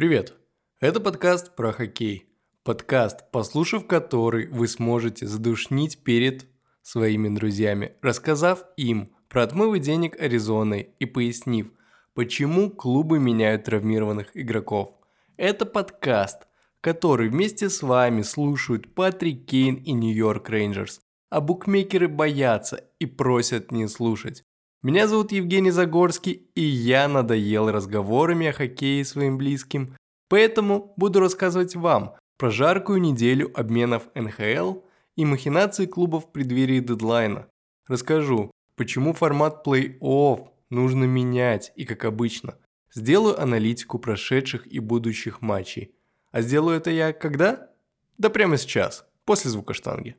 Привет! Это подкаст про хоккей. Подкаст, послушав который, вы сможете задушнить перед своими друзьями, рассказав им про отмывы денег Аризоны и пояснив, почему клубы меняют травмированных игроков. Это подкаст, который вместе с вами слушают Патрик Кейн и Нью-Йорк Рейнджерс, а букмекеры боятся и просят не слушать. Меня зовут Евгений Загорский, и я надоел разговорами о хоккее своим близким, поэтому буду рассказывать вам про жаркую неделю обменов НХЛ и махинации клубов в преддверии дедлайна. Расскажу, почему формат плей-офф нужно менять и как обычно. Сделаю аналитику прошедших и будущих матчей. А сделаю это я когда? Да прямо сейчас, после звука штанги.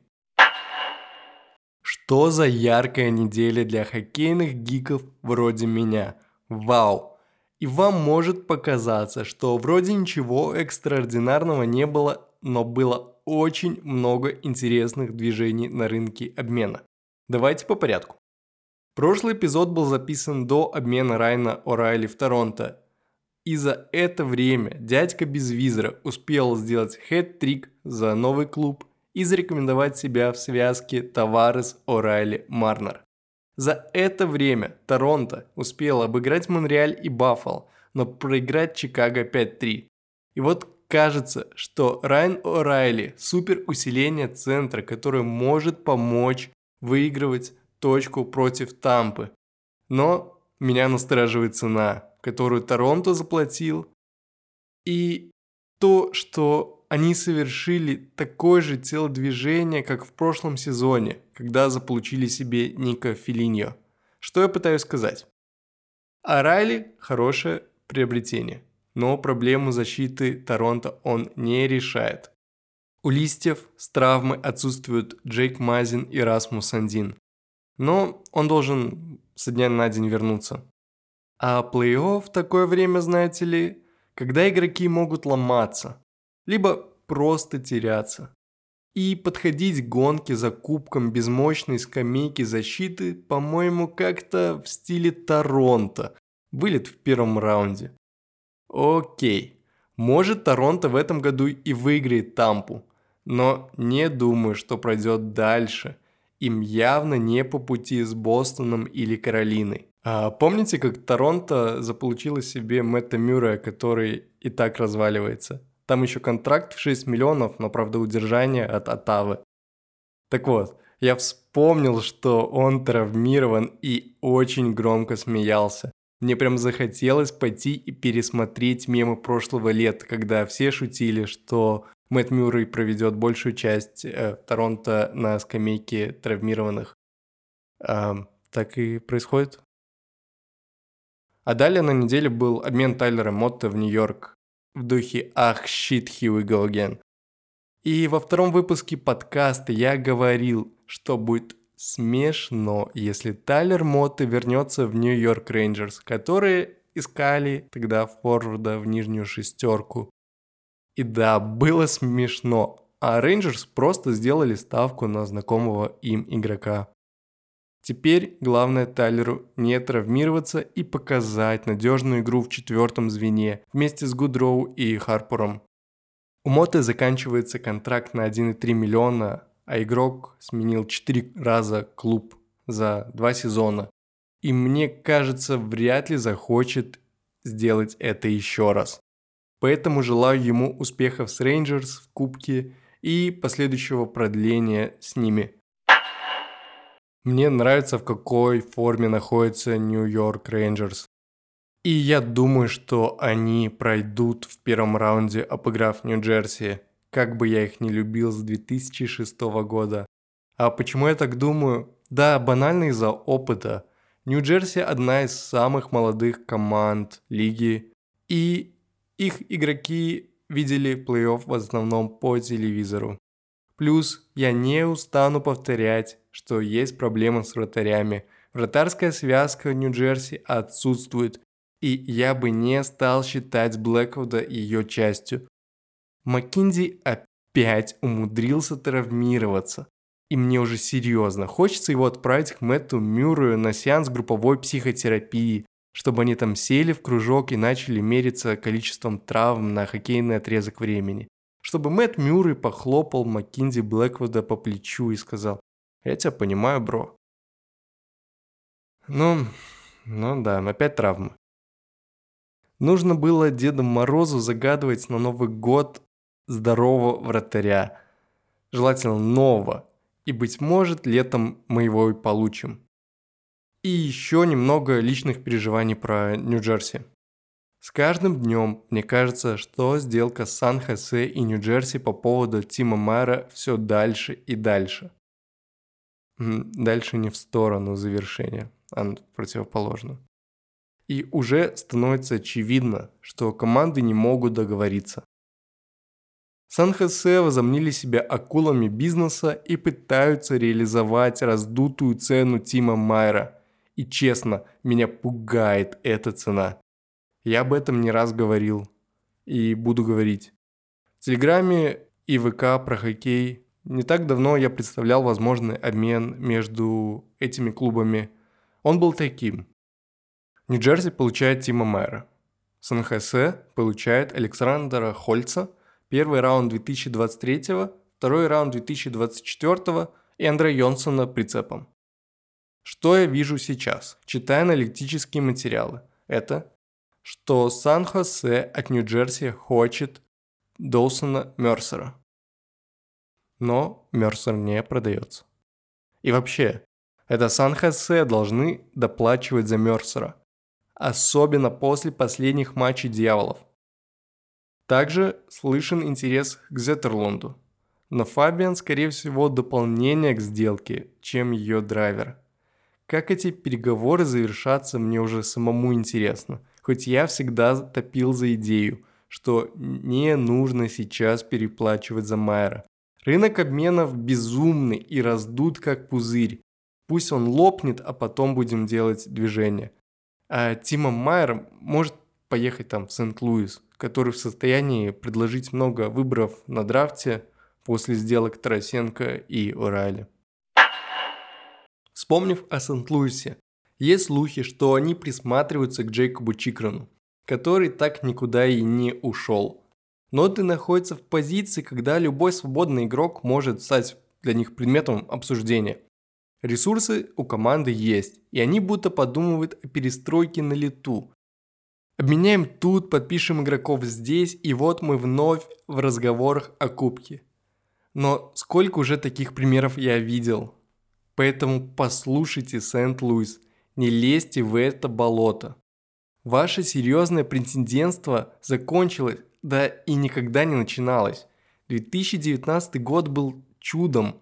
Что за яркая неделя для хоккейных гиков вроде меня. Вау! И вам может показаться, что вроде ничего экстраординарного не было, но было очень много интересных движений на рынке обмена. Давайте по порядку. Прошлый эпизод был записан до обмена Райна О'Райли в Торонто. И за это время дядька без визора успел сделать хэт-трик за новый клуб – и зарекомендовать себя в связке Таварес О'Райли Марнер. За это время Торонто успел обыграть Монреаль и Баффало, но проиграть Чикаго 5-3. И вот кажется, что Райан О'Райли – супер усиление центра, которое может помочь выигрывать точку против Тампы. Но меня настораживает цена, которую Торонто заплатил. И то, что они совершили такое же телодвижение, как в прошлом сезоне, когда заполучили себе Ника Филиньо. Что я пытаюсь сказать? А Райли – хорошее приобретение, но проблему защиты Торонто он не решает. У листьев с травмы отсутствуют Джейк Мазин и Расмус Сандин. Но он должен со дня на день вернуться. А плей-офф такое время, знаете ли, когда игроки могут ломаться – либо просто теряться. И подходить к гонке за кубком без мощной скамейки защиты, по-моему, как-то в стиле Торонто. Вылет в первом раунде. Окей, может Торонто в этом году и выиграет Тампу, но не думаю, что пройдет дальше. Им явно не по пути с Бостоном или Каролиной. А помните, как Торонто заполучило себе Мэтта Мюррея, который и так разваливается? Там еще контракт в 6 миллионов, но, правда, удержание от Атавы. Так вот, я вспомнил, что он травмирован и очень громко смеялся. Мне прям захотелось пойти и пересмотреть мемы прошлого лета, когда все шутили, что Мэтт Мюррей проведет большую часть э, Торонто на скамейке травмированных. А, так и происходит. А далее на неделе был обмен Тайлера Мотта в Нью-Йорк в духе «Ах, shit, here we go again». И во втором выпуске подкаста я говорил, что будет смешно, если Тайлер Мотте вернется в Нью-Йорк Рейнджерс, которые искали тогда форварда в нижнюю шестерку. И да, было смешно, а Рейнджерс просто сделали ставку на знакомого им игрока. Теперь главное Тайлеру не травмироваться и показать надежную игру в четвертом звене вместе с Гудроу и Харпором. У Моты заканчивается контракт на 1,3 миллиона, а игрок сменил 4 раза клуб за 2 сезона. И мне кажется, вряд ли захочет сделать это еще раз. Поэтому желаю ему успехов с Рейнджерс в Кубке и последующего продления с ними – мне нравится, в какой форме находится Нью-Йорк Рейнджерс. И я думаю, что они пройдут в первом раунде, обыграв Нью-Джерси, как бы я их не любил с 2006 года. А почему я так думаю? Да, банально из-за опыта. Нью-Джерси одна из самых молодых команд лиги, и их игроки видели плей-офф в основном по телевизору. Плюс я не устану повторять, что есть проблемы с вратарями. Вратарская связка в Нью-Джерси отсутствует, и я бы не стал считать Блэквуда ее частью. Маккинзи опять умудрился травмироваться. И мне уже серьезно, хочется его отправить к Мэтту Мюррею на сеанс групповой психотерапии. чтобы они там сели в кружок и начали мериться количеством травм на хоккейный отрезок времени. Чтобы Мэтт Мюррей похлопал Маккинзи Блэквуда по плечу и сказал «Я тебя понимаю, бро». Ну, ну да, опять травмы. Нужно было Деду Морозу загадывать на Новый год здорового вратаря. Желательно нового. И, быть может, летом мы его и получим. И еще немного личных переживаний про Нью-Джерси. С каждым днем мне кажется, что сделка Сан-Хосе и Нью-Джерси по поводу Тима Мэра все дальше и дальше. Дальше не в сторону завершения, а в противоположную. И уже становится очевидно, что команды не могут договориться. Сан-Хосе возомнили себя акулами бизнеса и пытаются реализовать раздутую цену Тима Майера. И честно, меня пугает эта цена. Я об этом не раз говорил и буду говорить. В Телеграме и ВК про хоккей не так давно я представлял возможный обмен между этими клубами. Он был таким. Нью-Джерси получает Тима Мэра. Сан-Хосе получает Александра Хольца – Первый раунд 2023, второй раунд 2024 и Андре Йонсона прицепом. Что я вижу сейчас, читая аналитические материалы? Это, что Сан-Хосе от Нью-Джерси хочет Доусона Мерсера. Но Мерсер не продается. И вообще, это Сан-Хосе должны доплачивать за Мерсера. Особенно после последних матчей Дьяволов – также слышен интерес к Зеттерлунду. Но Фабиан, скорее всего, дополнение к сделке, чем ее драйвер. Как эти переговоры завершатся, мне уже самому интересно. Хоть я всегда топил за идею, что не нужно сейчас переплачивать за Майера. Рынок обменов безумный и раздут как пузырь. Пусть он лопнет, а потом будем делать движение. А Тима Майер может поехать там в Сент-Луис который в состоянии предложить много выборов на драфте после сделок Тарасенко и Орайли. Вспомнив о Сент-Луисе, есть слухи, что они присматриваются к Джейкобу Чикрану, который так никуда и не ушел. Но ты находится в позиции, когда любой свободный игрок может стать для них предметом обсуждения. Ресурсы у команды есть, и они будто подумывают о перестройке на лету, Обменяем тут, подпишем игроков здесь, и вот мы вновь в разговорах о кубке. Но сколько уже таких примеров я видел. Поэтому послушайте, Сент-Луис, не лезьте в это болото. Ваше серьезное претендентство закончилось, да и никогда не начиналось. 2019 год был чудом,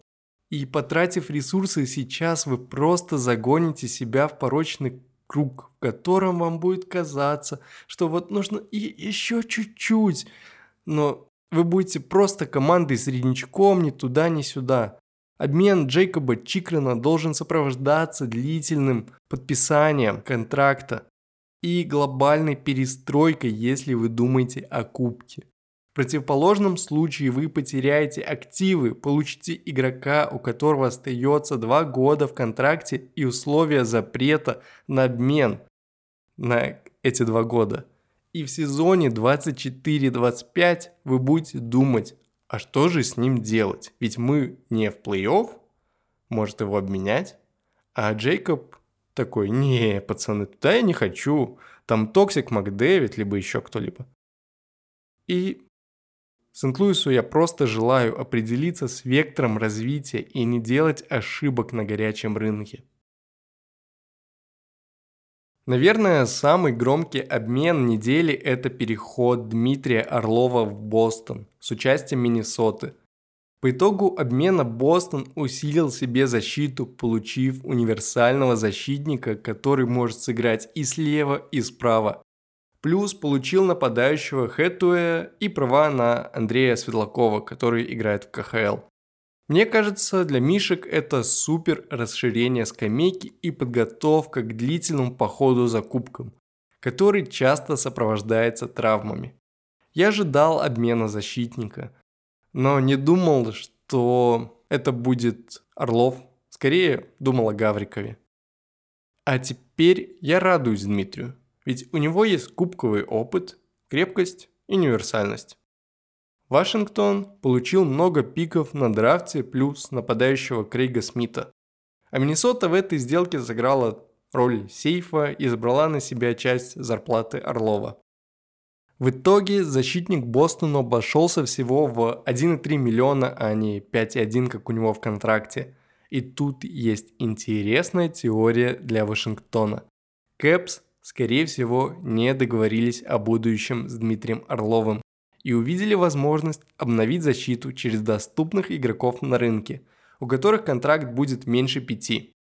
и потратив ресурсы сейчас, вы просто загоните себя в порочный круг, в котором вам будет казаться, что вот нужно и еще чуть-чуть, но вы будете просто командой среднячком ни туда, ни сюда. Обмен Джейкоба Чикрена должен сопровождаться длительным подписанием контракта и глобальной перестройкой, если вы думаете о кубке. В противоположном случае вы потеряете активы, получите игрока, у которого остается 2 года в контракте и условия запрета на обмен на эти 2 года. И в сезоне 24-25 вы будете думать, а что же с ним делать? Ведь мы не в плей-офф, может его обменять? А Джейкоб такой, не, пацаны, туда я не хочу. Там Токсик Макдэвид, либо еще кто-либо. И Сент-Луису я просто желаю определиться с вектором развития и не делать ошибок на горячем рынке. Наверное, самый громкий обмен недели – это переход Дмитрия Орлова в Бостон с участием Миннесоты. По итогу обмена Бостон усилил себе защиту, получив универсального защитника, который может сыграть и слева, и справа. Плюс получил нападающего Хэтуэ и права на Андрея Светлакова, который играет в КХЛ. Мне кажется, для Мишек это супер расширение скамейки и подготовка к длительному походу за кубком, который часто сопровождается травмами. Я ожидал обмена защитника, но не думал, что это будет Орлов. Скорее думал о Гаврикове. А теперь я радуюсь Дмитрию. ведь у него есть кубковый опыт, крепкость и универсальность. Вашингтон получил много пиков на драфте плюс нападающего Крейга Смита. А Миннесота в этой сделке сыграла роль сейфа и забрала на себя часть зарплаты Орлова. В итоге защитник Бостона обошелся всего в 1,3 миллиона, а не 5,1, как у него в контракте. И тут есть интересная теория для Вашингтона. Кэпс, скорее всего, не договорились о будущем с Дмитрием Орловым и увидели возможность обновить защиту через доступных игроков на рынке, у которых контракт будет меньше пяти.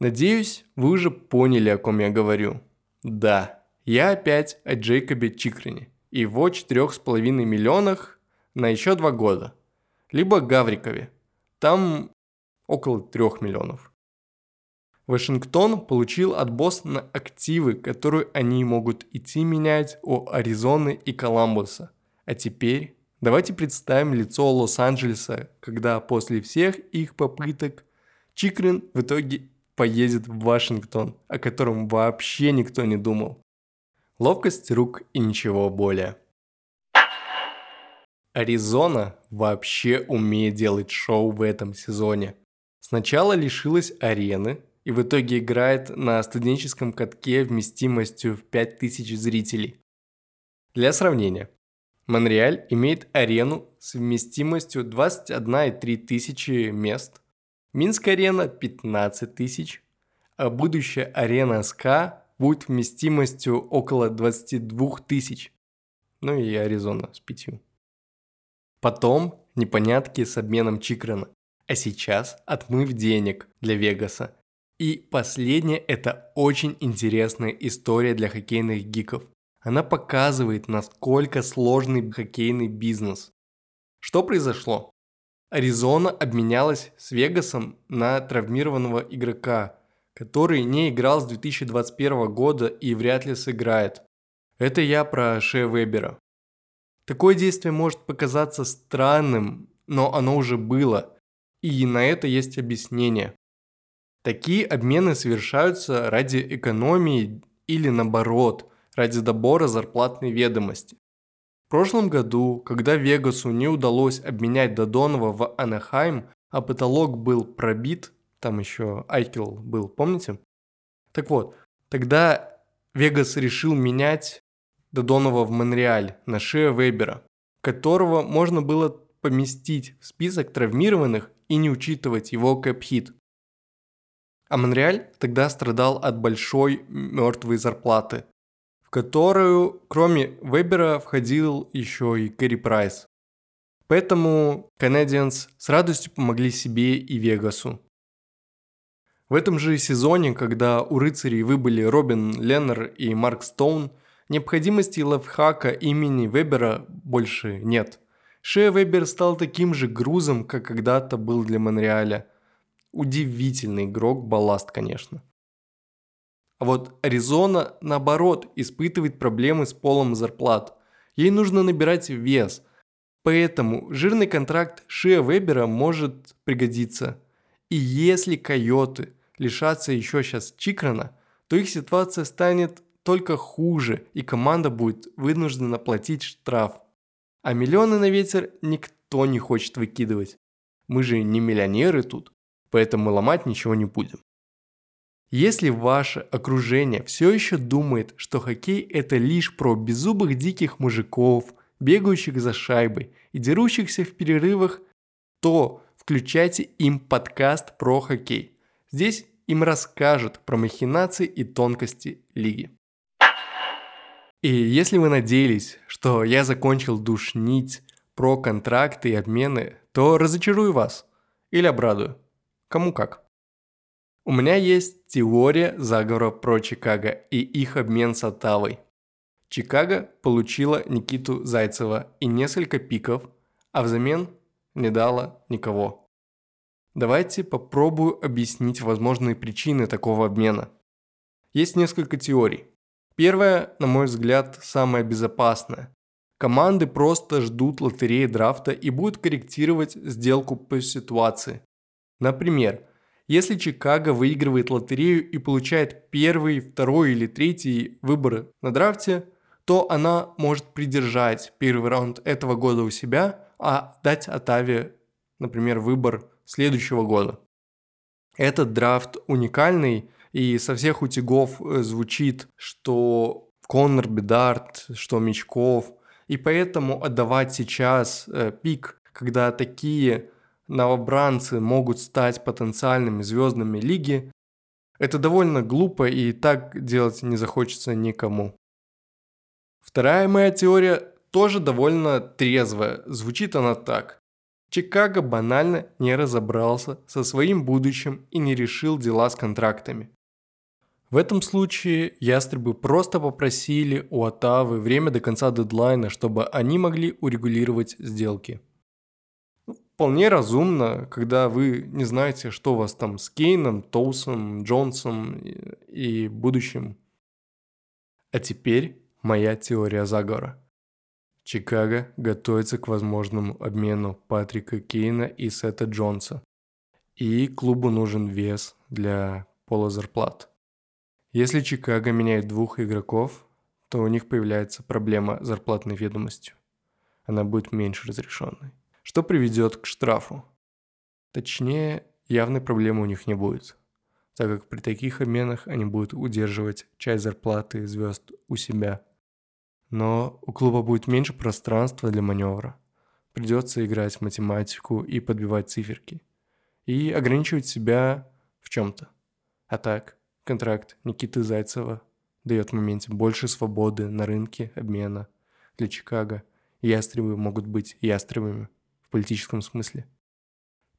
Надеюсь, вы уже поняли, о ком я говорю. Да, я опять о Джейкобе Чикрене и его 4,5 миллионах на еще два года. Либо Гаврикове. Там около 3 миллионов. Вашингтон получил от Бостона активы, которые они могут идти менять у Аризоны и Коламбуса. А теперь давайте представим лицо Лос-Анджелеса, когда после всех их попыток Чикрин в итоге поедет в Вашингтон, о котором вообще никто не думал. Ловкость рук и ничего более. Аризона вообще умеет делать шоу в этом сезоне. Сначала лишилась арены, и в итоге играет на студенческом катке вместимостью в 5000 зрителей. Для сравнения, Монреаль имеет арену с вместимостью 21,3 тысячи мест, Минск-арена 15 тысяч, а будущая арена СКА будет вместимостью около 22 тысяч. Ну и Аризона с пятью. Потом непонятки с обменом Чикрена. А сейчас отмыв денег для Вегаса и последнее – это очень интересная история для хоккейных гиков. Она показывает, насколько сложный хоккейный бизнес. Что произошло? Аризона обменялась с Вегасом на травмированного игрока, который не играл с 2021 года и вряд ли сыграет. Это я про Ше Вебера. Такое действие может показаться странным, но оно уже было, и на это есть объяснение. Такие обмены совершаются ради экономии или наоборот, ради добора зарплатной ведомости. В прошлом году, когда Вегасу не удалось обменять Додонова в Анахайм, а потолок был пробит, там еще Айкел был, помните? Так вот, тогда Вегас решил менять Додонова в Монреаль на Шея Вебера, которого можно было поместить в список травмированных и не учитывать его кэп-хит. А Монреаль тогда страдал от большой мертвой зарплаты, в которую, кроме Вебера, входил еще и Кэрри Прайс. Поэтому Canadiens с радостью помогли себе и Вегасу. В этом же сезоне, когда у рыцарей выбыли Робин Леннер и Марк Стоун, необходимости лайфхака имени Вебера больше нет. Шея Вебер стал таким же грузом, как когда-то был для Монреаля – Удивительный игрок, балласт, конечно. А вот Аризона, наоборот, испытывает проблемы с полом зарплат. Ей нужно набирать вес. Поэтому жирный контракт Шия Вебера может пригодиться. И если койоты лишатся еще сейчас Чикрана, то их ситуация станет только хуже, и команда будет вынуждена платить штраф. А миллионы на ветер никто не хочет выкидывать. Мы же не миллионеры тут поэтому ломать ничего не будем. Если ваше окружение все еще думает, что хоккей это лишь про беззубых диких мужиков, бегающих за шайбой и дерущихся в перерывах, то включайте им подкаст про хоккей. Здесь им расскажут про махинации и тонкости лиги. И если вы надеялись, что я закончил душнить про контракты и обмены, то разочарую вас или обрадую. Кому как. У меня есть теория заговора про Чикаго и их обмен с Оттавой. Чикаго получила Никиту Зайцева и несколько пиков, а взамен не дала никого. Давайте попробую объяснить возможные причины такого обмена. Есть несколько теорий. Первая, на мой взгляд, самая безопасная. Команды просто ждут лотереи драфта и будут корректировать сделку по ситуации. Например, Если Чикаго выигрывает лотерею и получает первый, второй или третий выбор на драфте, то она может придержать первый раунд этого года у себя, а дать Атаве, например, выбор следующего года. Этот драфт уникальный, и со всех утюгов э, звучит, что Коннор Бедарт, что Мечков, и поэтому отдавать сейчас э, пик, когда такие новобранцы могут стать потенциальными звездами лиги, это довольно глупо и так делать не захочется никому. Вторая моя теория тоже довольно трезвая. Звучит она так. Чикаго банально не разобрался со своим будущим и не решил дела с контрактами. В этом случае ястребы просто попросили у Отавы время до конца дедлайна, чтобы они могли урегулировать сделки вполне разумно, когда вы не знаете, что у вас там с Кейном, Тоусом, Джонсом и, будущим. А теперь моя теория заговора. Чикаго готовится к возможному обмену Патрика Кейна и Сета Джонса. И клубу нужен вес для пола зарплат. Если Чикаго меняет двух игроков, то у них появляется проблема зарплатной ведомостью. Она будет меньше разрешенной что приведет к штрафу. Точнее, явной проблемы у них не будет, так как при таких обменах они будут удерживать часть зарплаты звезд у себя. Но у клуба будет меньше пространства для маневра. Придется играть в математику и подбивать циферки. И ограничивать себя в чем-то. А так, контракт Никиты Зайцева дает в моменте больше свободы на рынке обмена для Чикаго. Ястребы могут быть ястребами политическом смысле.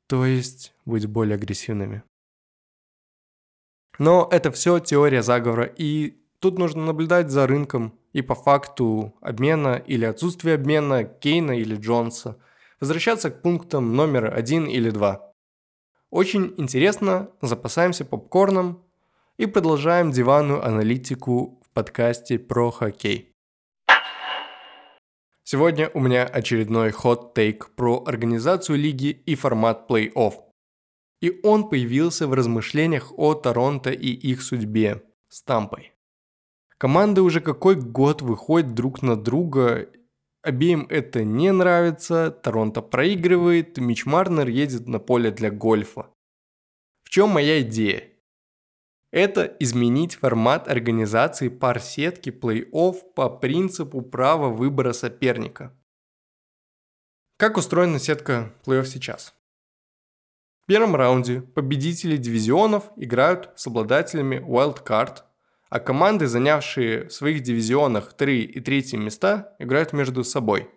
То есть быть более агрессивными. Но это все теория заговора, и тут нужно наблюдать за рынком и по факту обмена или отсутствия обмена Кейна или Джонса, возвращаться к пунктам номер один или два. Очень интересно, запасаемся попкорном и продолжаем диванную аналитику в подкасте про хоккей. Сегодня у меня очередной хот-тейк про организацию лиги и формат плей-офф. И он появился в размышлениях о Торонто и их судьбе с Тампой. Команды уже какой год выходят друг на друга, обеим это не нравится, Торонто проигрывает, Мич Марнер едет на поле для гольфа. В чем моя идея? Это изменить формат организации пар сетки плей-офф по принципу права выбора соперника. Как устроена сетка плей-офф сейчас? В первом раунде победители дивизионов играют с обладателями Wild Card, а команды, занявшие в своих дивизионах 3 и 3 места, играют между собой.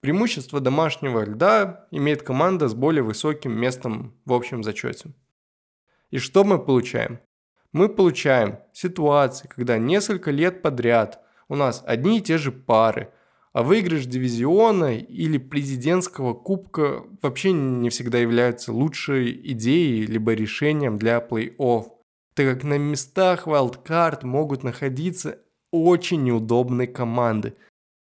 Преимущество домашнего льда имеет команда с более высоким местом в общем зачете. И что мы получаем? Мы получаем ситуации, когда несколько лет подряд у нас одни и те же пары, а выигрыш дивизиона или президентского кубка вообще не всегда является лучшей идеей либо решением для плей-офф, так как на местах wildcard могут находиться очень неудобные команды.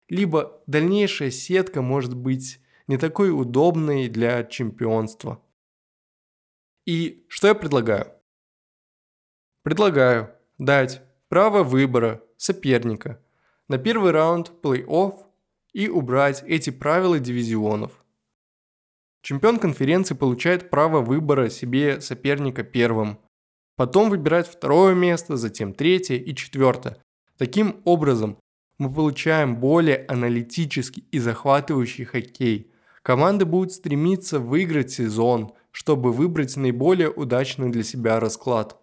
Либо дальнейшая сетка может быть не такой удобной для чемпионства. И что я предлагаю? Предлагаю дать право выбора соперника на первый раунд плей-офф и убрать эти правила дивизионов. Чемпион конференции получает право выбора себе соперника первым, потом выбирать второе место, затем третье и четвертое. Таким образом, мы получаем более аналитический и захватывающий хоккей. Команды будут стремиться выиграть сезон, чтобы выбрать наиболее удачный для себя расклад.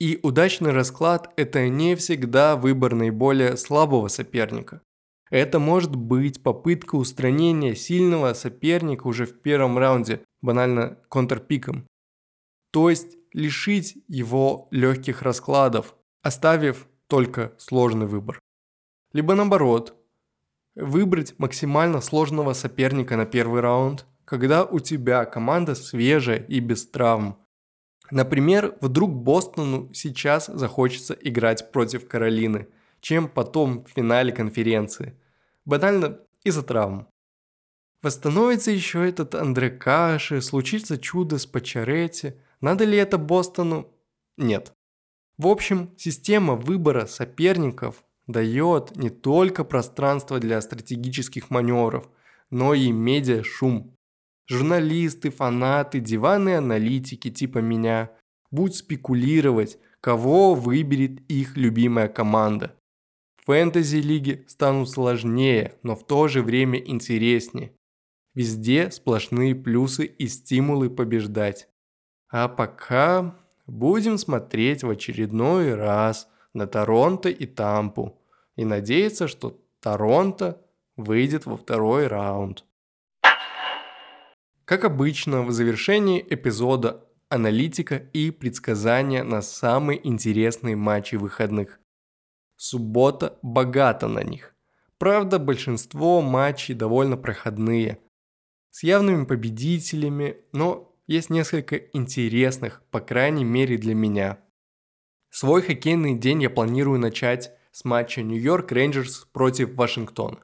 И удачный расклад – это не всегда выбор наиболее слабого соперника. Это может быть попытка устранения сильного соперника уже в первом раунде, банально контрпиком. То есть лишить его легких раскладов, оставив только сложный выбор. Либо наоборот, выбрать максимально сложного соперника на первый раунд, когда у тебя команда свежая и без травм – Например, вдруг Бостону сейчас захочется играть против Каролины, чем потом в финале конференции. Банально из-за травм. Восстановится еще этот Андре Каши, случится чудо с Пачаретти, Надо ли это Бостону? Нет. В общем, система выбора соперников дает не только пространство для стратегических маневров, но и медиа-шум. Журналисты, фанаты, диванные аналитики типа меня будут спекулировать, кого выберет их любимая команда. Фэнтези-лиги станут сложнее, но в то же время интереснее. Везде сплошные плюсы и стимулы побеждать. А пока будем смотреть в очередной раз на Торонто и Тампу и надеяться, что Торонто выйдет во второй раунд. Как обычно, в завершении эпизода аналитика и предсказания на самые интересные матчи выходных. Суббота богата на них. Правда, большинство матчей довольно проходные, с явными победителями, но есть несколько интересных, по крайней мере для меня. Свой хоккейный день я планирую начать с матча Нью-Йорк Рейнджерс против Вашингтона.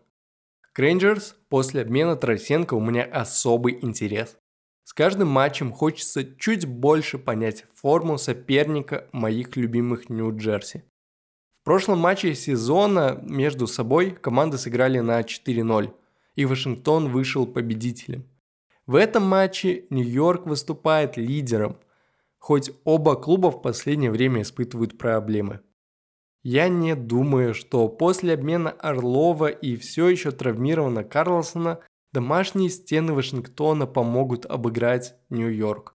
К Рейнджерс после обмена Тарасенко у меня особый интерес. С каждым матчем хочется чуть больше понять форму соперника моих любимых Нью-Джерси. В прошлом матче сезона между собой команды сыграли на 4-0, и Вашингтон вышел победителем. В этом матче Нью-Йорк выступает лидером, хоть оба клуба в последнее время испытывают проблемы. Я не думаю, что после обмена Орлова и все еще травмирована Карлсона домашние стены Вашингтона помогут обыграть Нью-Йорк.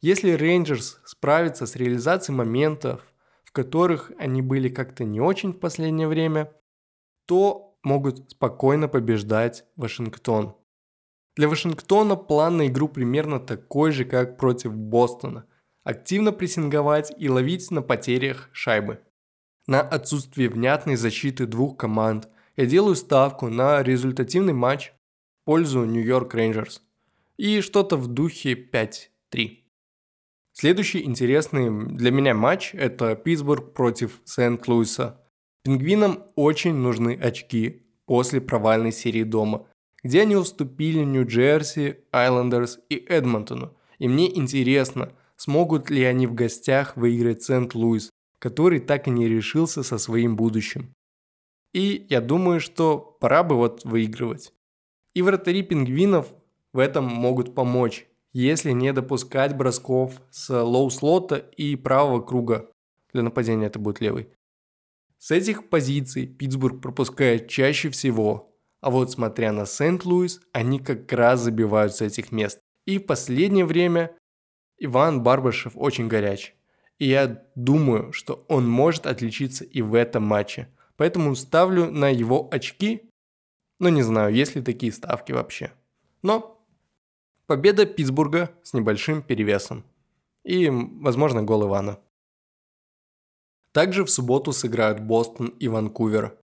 Если Рейнджерс справится с реализацией моментов, в которых они были как-то не очень в последнее время, то могут спокойно побеждать Вашингтон. Для Вашингтона план на игру примерно такой же, как против Бостона. Активно прессинговать и ловить на потерях шайбы. На отсутствие внятной защиты двух команд я делаю ставку на результативный матч в пользу Нью-Йорк Рейнджерс. И что-то в духе 5-3. Следующий интересный для меня матч – это Питтсбург против Сент-Луиса. Пингвинам очень нужны очки после провальной серии дома – где они уступили Нью-Джерси, Айлендерс и Эдмонтону. И мне интересно, смогут ли они в гостях выиграть Сент-Луис, который так и не решился со своим будущим. И я думаю, что пора бы вот выигрывать. И вратари пингвинов в этом могут помочь, если не допускать бросков с лоу-слота и правого круга. Для нападения это будет левый. С этих позиций Питтсбург пропускает чаще всего, а вот смотря на Сент-Луис, они как раз забивают с этих мест. И в последнее время Иван Барбашев очень горяч. И я думаю, что он может отличиться и в этом матче. Поэтому ставлю на его очки. Но не знаю, есть ли такие ставки вообще. Но победа Питтсбурга с небольшим перевесом. И, возможно, гол Ивана. Также в субботу сыграют Бостон и Ванкувер.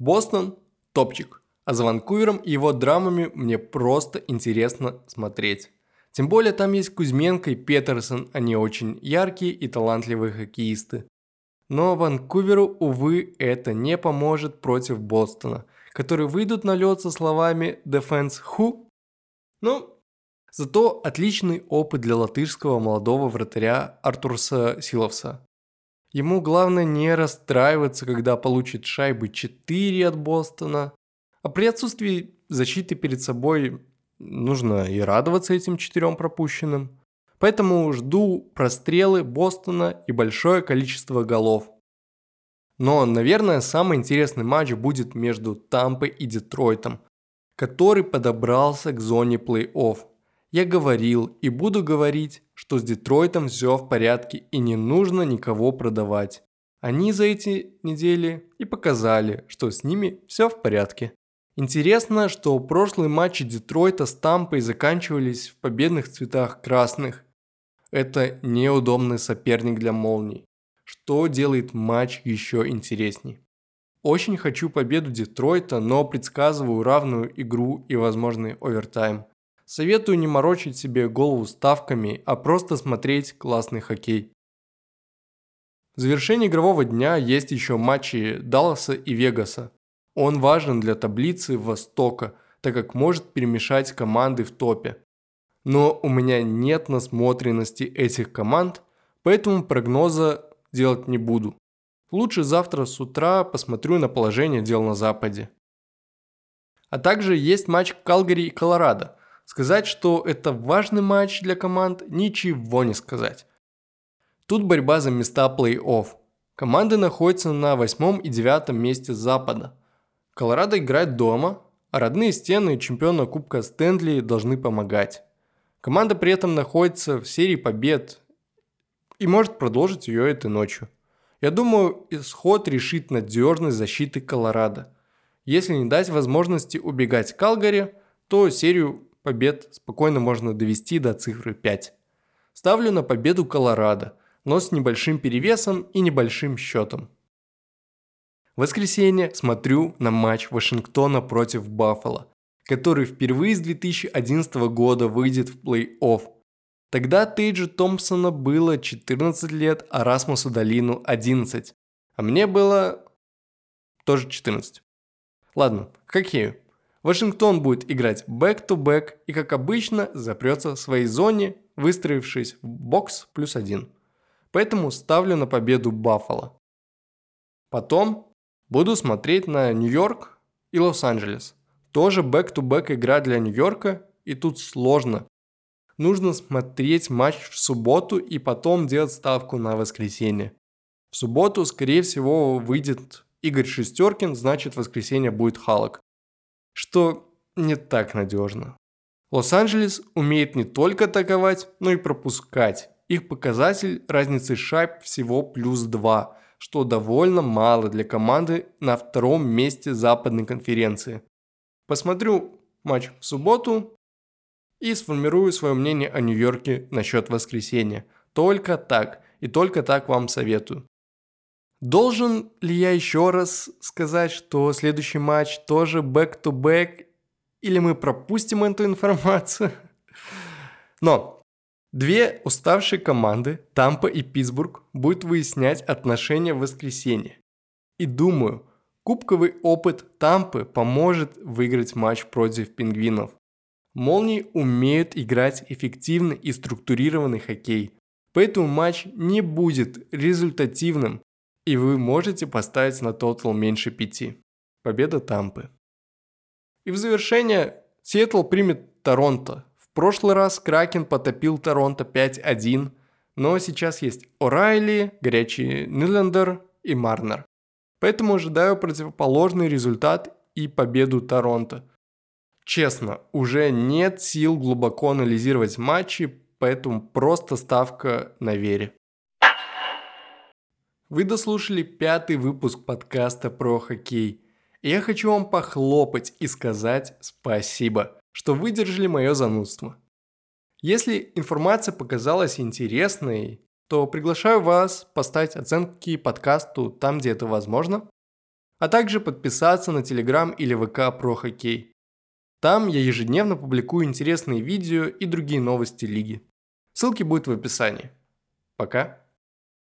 Бостон – топчик. А за Ванкувером и его драмами мне просто интересно смотреть. Тем более там есть Кузьменко и Петерсон, они очень яркие и талантливые хоккеисты. Но Ванкуверу, увы, это не поможет против Бостона, которые выйдут на лед со словами «Defense who?». Ну, зато отличный опыт для латышского молодого вратаря Артурса Силовса. Ему главное не расстраиваться, когда получит шайбы 4 от Бостона, а при отсутствии защиты перед собой нужно и радоваться этим четырем пропущенным. Поэтому жду прострелы Бостона и большое количество голов. Но, наверное, самый интересный матч будет между Тампой и Детройтом, который подобрался к зоне плей-офф. Я говорил и буду говорить, что с Детройтом все в порядке и не нужно никого продавать. Они за эти недели и показали, что с ними все в порядке. Интересно, что прошлые матчи Детройта с Тампой заканчивались в победных цветах красных. Это неудобный соперник для молний, что делает матч еще интересней. Очень хочу победу Детройта, но предсказываю равную игру и возможный овертайм. Советую не морочить себе голову ставками, а просто смотреть классный хоккей. В завершении игрового дня есть еще матчи Далласа и Вегаса. Он важен для таблицы Востока, так как может перемешать команды в топе. но у меня нет насмотренности этих команд, поэтому прогноза делать не буду. Лучше завтра с утра посмотрю на положение дел на Западе. А также есть матч Калгари и Колорадо. Сказать, что это важный матч для команд, ничего не сказать. Тут борьба за места плей-офф. Команды находятся на восьмом и девятом месте Запада. Колорадо играет дома, а родные стены чемпиона Кубка Стэнли должны помогать. Команда при этом находится в серии побед и может продолжить ее этой ночью. Я думаю, исход решит надежность защиты Колорадо. Если не дать возможности убегать Калгари, то серию побед спокойно можно довести до цифры 5. Ставлю на победу Колорадо, но с небольшим перевесом и небольшим счетом. В воскресенье смотрю на матч Вашингтона против Баффало, который впервые с 2011 года выйдет в плей-офф. Тогда Тейджу Томпсону было 14 лет, а Расмусу Далину 11. А мне было тоже 14. Ладно, к хоккею. Вашингтон будет играть back-to-back и, как обычно, запрется в своей зоне, выстроившись в бокс плюс один. Поэтому ставлю на победу Баффало. Потом Буду смотреть на Нью-Йорк и Лос-Анджелес. Тоже back-to-back игра для Нью-Йорка, и тут сложно. Нужно смотреть матч в субботу и потом делать ставку на воскресенье. В субботу, скорее всего, выйдет Игорь Шестеркин, значит в воскресенье будет Халак. Что не так надежно. Лос-Анджелес умеет не только атаковать, но и пропускать. Их показатель разницы шайб всего плюс 2 что довольно мало для команды на втором месте западной конференции. Посмотрю матч в субботу и сформирую свое мнение о Нью-Йорке насчет воскресенья. Только так и только так вам советую. Должен ли я еще раз сказать, что следующий матч тоже back-to-back, или мы пропустим эту информацию? Но Две уставшие команды, Тампа и Питтсбург, будут выяснять отношения в воскресенье. И думаю, кубковый опыт Тампы поможет выиграть матч против пингвинов. Молнии умеют играть эффективный и структурированный хоккей, поэтому матч не будет результативным, и вы можете поставить на тотал меньше пяти. Победа Тампы. И в завершение Сиэтл примет Торонто прошлый раз Кракен потопил Торонто 5-1, но сейчас есть О'Райли, горячий Нилендер и Марнер. Поэтому ожидаю противоположный результат и победу Торонто. Честно, уже нет сил глубоко анализировать матчи, поэтому просто ставка на вере. Вы дослушали пятый выпуск подкаста про хоккей. И я хочу вам похлопать и сказать спасибо что выдержали мое занудство. Если информация показалась интересной, то приглашаю вас поставить оценки подкасту там, где это возможно, а также подписаться на Телеграм или ВК про хоккей. Там я ежедневно публикую интересные видео и другие новости лиги. Ссылки будут в описании. Пока.